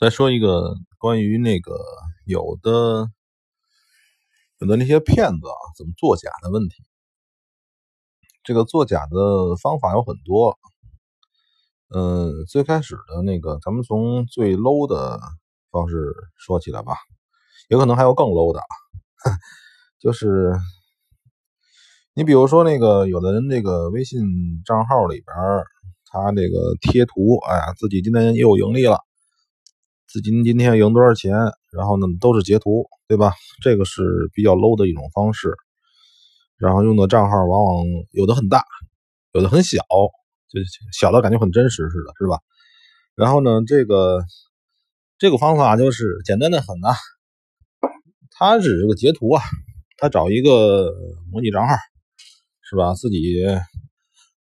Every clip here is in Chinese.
再说一个关于那个有的有的那些骗子啊，怎么作假的问题。这个作假的方法有很多。嗯，最开始的那个，咱们从最 low 的方式说起来吧，有可能还有更 low 的，就是你比如说那个有的人那个微信账号里边，他那个贴图，哎呀，自己今天又盈利了。自己今天赢多少钱？然后呢，都是截图，对吧？这个是比较 low 的一种方式。然后用的账号往往有的很大，有的很小，就小的感觉很真实似的，是吧？然后呢，这个这个方法就是简单的很啊。他只是个截图啊，他找一个模拟账号，是吧？自己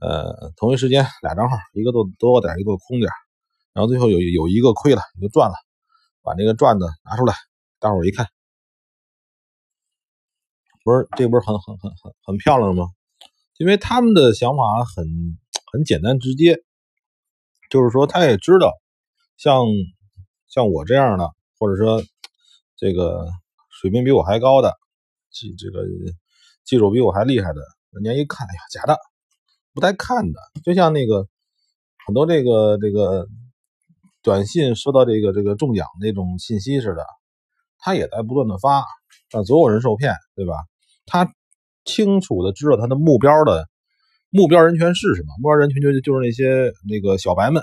呃，同一时间俩账号，一个多多点，一个空点。然后最后有有一个亏了，你就赚了，把那个赚的拿出来，大伙一看，不是这不是很很很很很漂亮吗？因为他们的想法很很简单直接，就是说他也知道，像像我这样的，或者说这个水平比我还高的，技这个技术比我还厉害的，人家一看，哎呀，假的，不带看的，就像那个很多这个这个。短信收到这个这个中奖那种信息似的，他也在不断的发，让所有人受骗，对吧？他清楚的知道他的目标的目标人群是什么，目标人群就是就是那些那个小白们，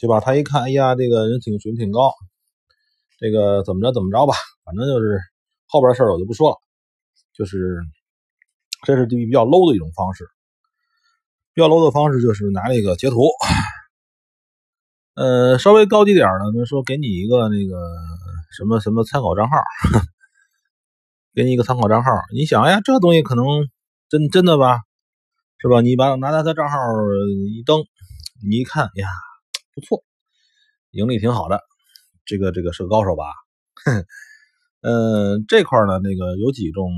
对吧？他一看，哎呀，这个人挺水平挺高，这个怎么着怎么着吧，反正就是后边事儿我就不说了，就是这是比较 low 的一种方式。比较 low 的方式就是拿那个截图，呃，稍微高级点的，说给你一个那个什么什么参考账号，给你一个参考账号。你想哎呀，这东西可能真真的吧，是吧？你把拿他的账号一登，你一看呀，不错，盈利挺好的，这个这个是个高手吧？嗯，这块呢，那个有几种，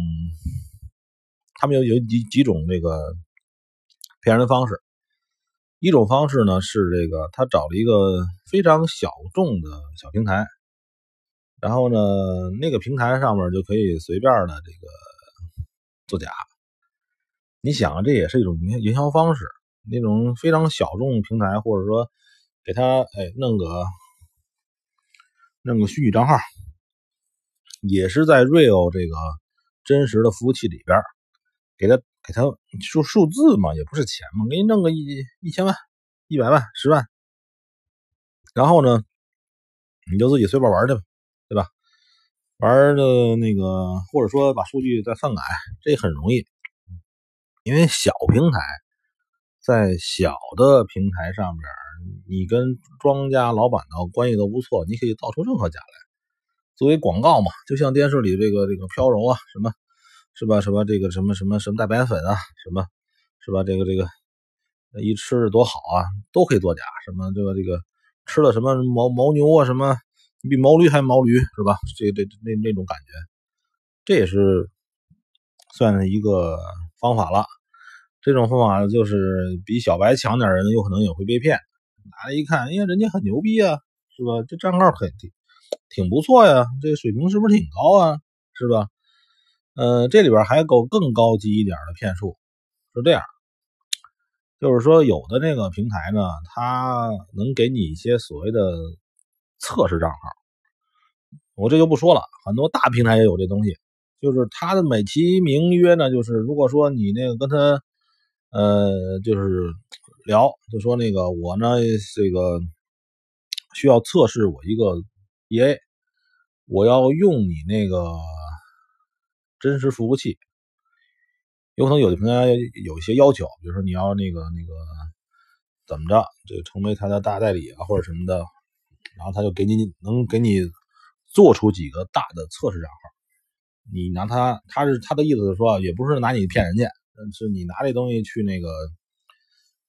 他们有有几几种那个。骗人的方式，一种方式呢是这个，他找了一个非常小众的小平台，然后呢，那个平台上面就可以随便的这个作假。你想，这也是一种营营销方式，那种非常小众平台，或者说给他哎弄个弄个虚拟账号，也是在 real 这个真实的服务器里边给他。给他数数字嘛，也不是钱嘛，给你弄个一一千万、一百万、十万，然后呢，你就自己随便玩去吧，对吧？玩的那个，或者说把数据再篡改，这很容易，因为小平台在小的平台上边，你跟庄家老板的关系都不错，你可以造出任何假来，作为广告嘛，就像电视里这个这个飘柔啊什么。是吧？什么这个什么什么什么蛋白粉啊？什么，是吧？这个这个一吃多好啊，都可以作假。什么这个这个吃了什么牦牦牛啊？什么你比毛驴还毛驴是吧？这这那那种感觉，这也是算是一个方法了。这种方法就是比小白强点人，有可能也会被骗。拿来一看，哎呀，人家很牛逼啊，是吧？这账号很挺挺不错呀，这水平是不是挺高啊？是吧？呃，这里边还够更高级一点的骗术，是这样，就是说有的那个平台呢，它能给你一些所谓的测试账号，我这就不说了，很多大平台也有这东西，就是它的美其名曰呢，就是如果说你那个跟他，呃，就是聊，就说那个我呢，这个需要测试我一个 EA，我要用你那个。真实服务器，有可能有的平台有一些要求，比如说你要那个那个怎么着，这成为他的大代理啊或者什么的，然后他就给你能给你做出几个大的测试账号，你拿他，他是他的意思是说，也不是拿你骗人家，是你拿这东西去那个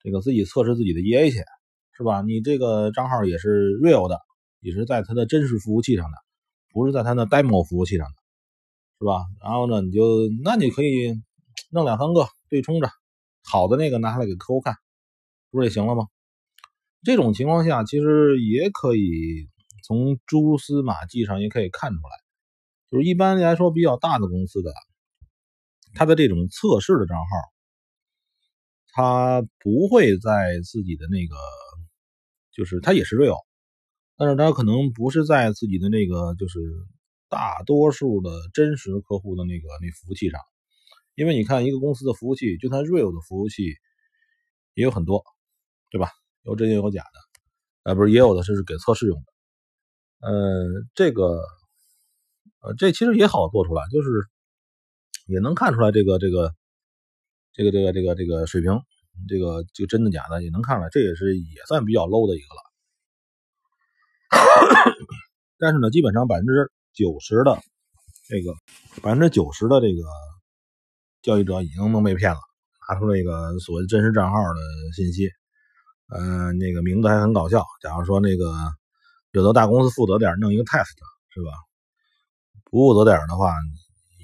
这个自己测试自己的 EA 去，是吧？你这个账号也是 real 的，也是在他的真实服务器上的，不是在他的 demo 服务器上的。是吧？然后呢，你就那你可以弄两三个对冲着，好的那个拿下来给客户看，不是也行了吗？这种情况下，其实也可以从蛛丝马迹上也可以看出来，就是一般来说比较大的公司的，它的这种测试的账号，它不会在自己的那个，就是它也是 real，但是它可能不是在自己的那个，就是大多数的真实客户的那个那服务器上，因为你看一个公司的服务器，就算 real 的服务器也有很多，对吧？有真也有假的，呃，不是也有的是给测试用的，呃，这个，呃，这其实也好做出来，就是也能看出来这个这个这个这个这个这个水平，这个这个真的假的也能看出来，这也是也算比较 low 的一个了。但是呢，基本上百分之九十的这个百分之九十的这个交易者已经能被骗了，拿出这个所谓真实账号的信息。嗯，那个名字还很搞笑。假如说那个有的大公司负责点弄一个 test 是吧？不负责点的话，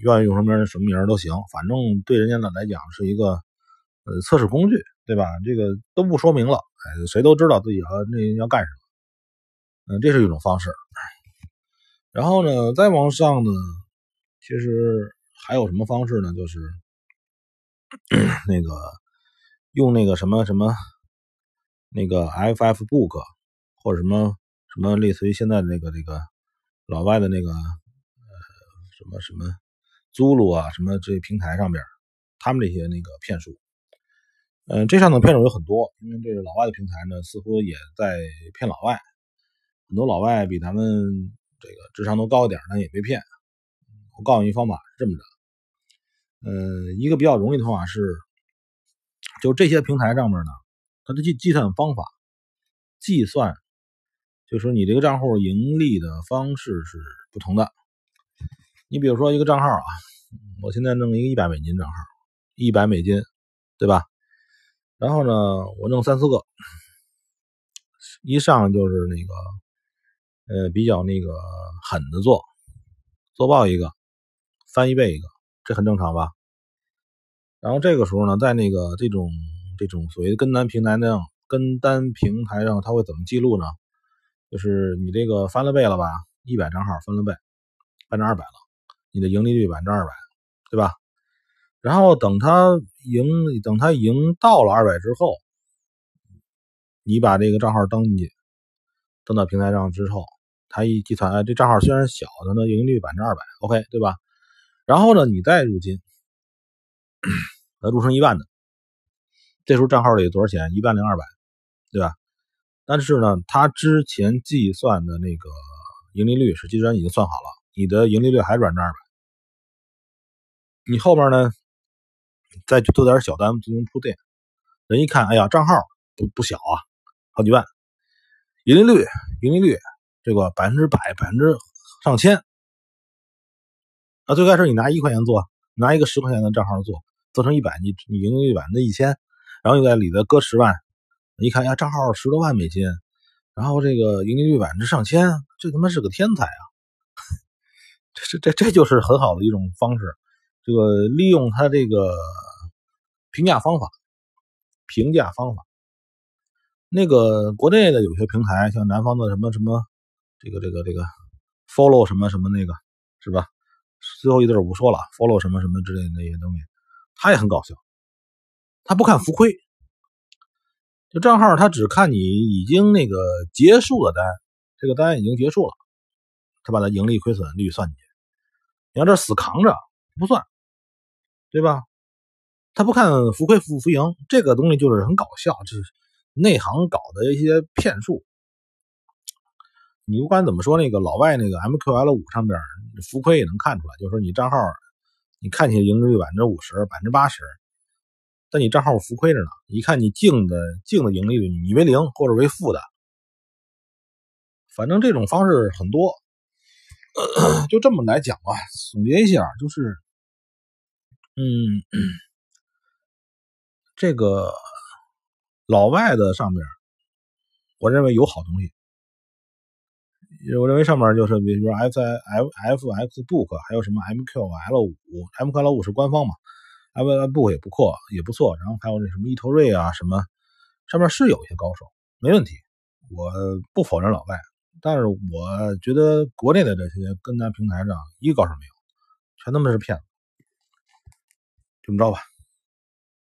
愿意用什么名什么名都行，反正对人家的来讲是一个呃测试工具，对吧？这个都不说明了，哎，谁都知道自己要那要干什么。嗯，这是一种方式。然后呢，再往上呢，其实还有什么方式呢？就是 那个用那个什么什么。那个 FF Book 或者什么什么类似于现在的那个这个老外的那个呃什么什么 Zulu 啊什么这平台上边，他们这些那个骗术，嗯，这上的骗术有很多，因为这个老外的平台呢似乎也在骗老外，很多老外比咱们这个智商都高一点，但也被骗。我告诉你方法这么着，嗯，一个比较容易的方法是，就这些平台上面呢。它的计计算方法，计算就是你这个账户盈利的方式是不同的。你比如说一个账号啊，我现在弄一个一百美金账号，一百美金，对吧？然后呢，我弄三四个，一上就是那个呃比较那个狠的做，做爆一个，翻一倍一个，这很正常吧？然后这个时候呢，在那个这种。这种所谓的跟单平台那样，跟单平台上它会怎么记录呢？就是你这个翻了倍了吧，一百账号翻了倍，翻成二百了，你的盈利率百分之二百，对吧？然后等它赢，等它赢到了二百之后，你把这个账号登进去，登到平台上之后，他一计算，哎，这账号虽然小，的呢盈利率百分之二百，OK，对吧？然后呢，你再入金，它入成一万的。这时候账号里多少钱？一万零二百，对吧？但是呢，他之前计算的那个盈利率是计算已经算好了，你的盈利率还是百分之二百。你后边呢，再去做点小单进行铺垫，人一看，哎呀，账号不不小啊，好几万，盈利率盈利率这个百分之百百分之上千。啊，最开始你拿一块钱做，拿一个十块钱的账号做，做成一百，你你盈利率百那一千。然后又在里头搁十万，一看呀，账号十多万美金，然后这个盈利率百分之上千，这他妈是个天才啊！这这这就是很好的一种方式，这个利用他这个评价方法，评价方法。那个国内的有些平台，像南方的什么什么，这个这个这个 follow 什么什么那个是吧？最后一字我不说了，follow 什么什么之类的那些东西，他也很搞笑。他不看浮亏，就账号他只看你已经那个结束的单，这个单已经结束了，他把它盈利亏损率算进去。你要这死扛着不算，对吧？他不看浮亏浮不浮盈，这个东西就是很搞笑，就是内行搞的一些骗术。你不管怎么说，那个老外那个 MQL 五上边浮亏也能看出来，就是说你账号你看起来盈利率百分之五十、百分之八十。但你账号浮亏着呢，一看你净的净的盈利率，你为零或者为负的，反正这种方式很多，就这么来讲吧。总结一下，就是，嗯，这个老外的上面，我认为有好东西。我认为上面就是，比如说 F F F X Book，还有什么 M Q L 五，M Q L 五是官方嘛。I V B 也不错，也不错。然后还有那什么伊托瑞啊，什么上面是有一些高手，没问题。我不否认老外，但是我觉得国内的这些跟单平台上一个高手没有，全他妈是骗子。这么着吧。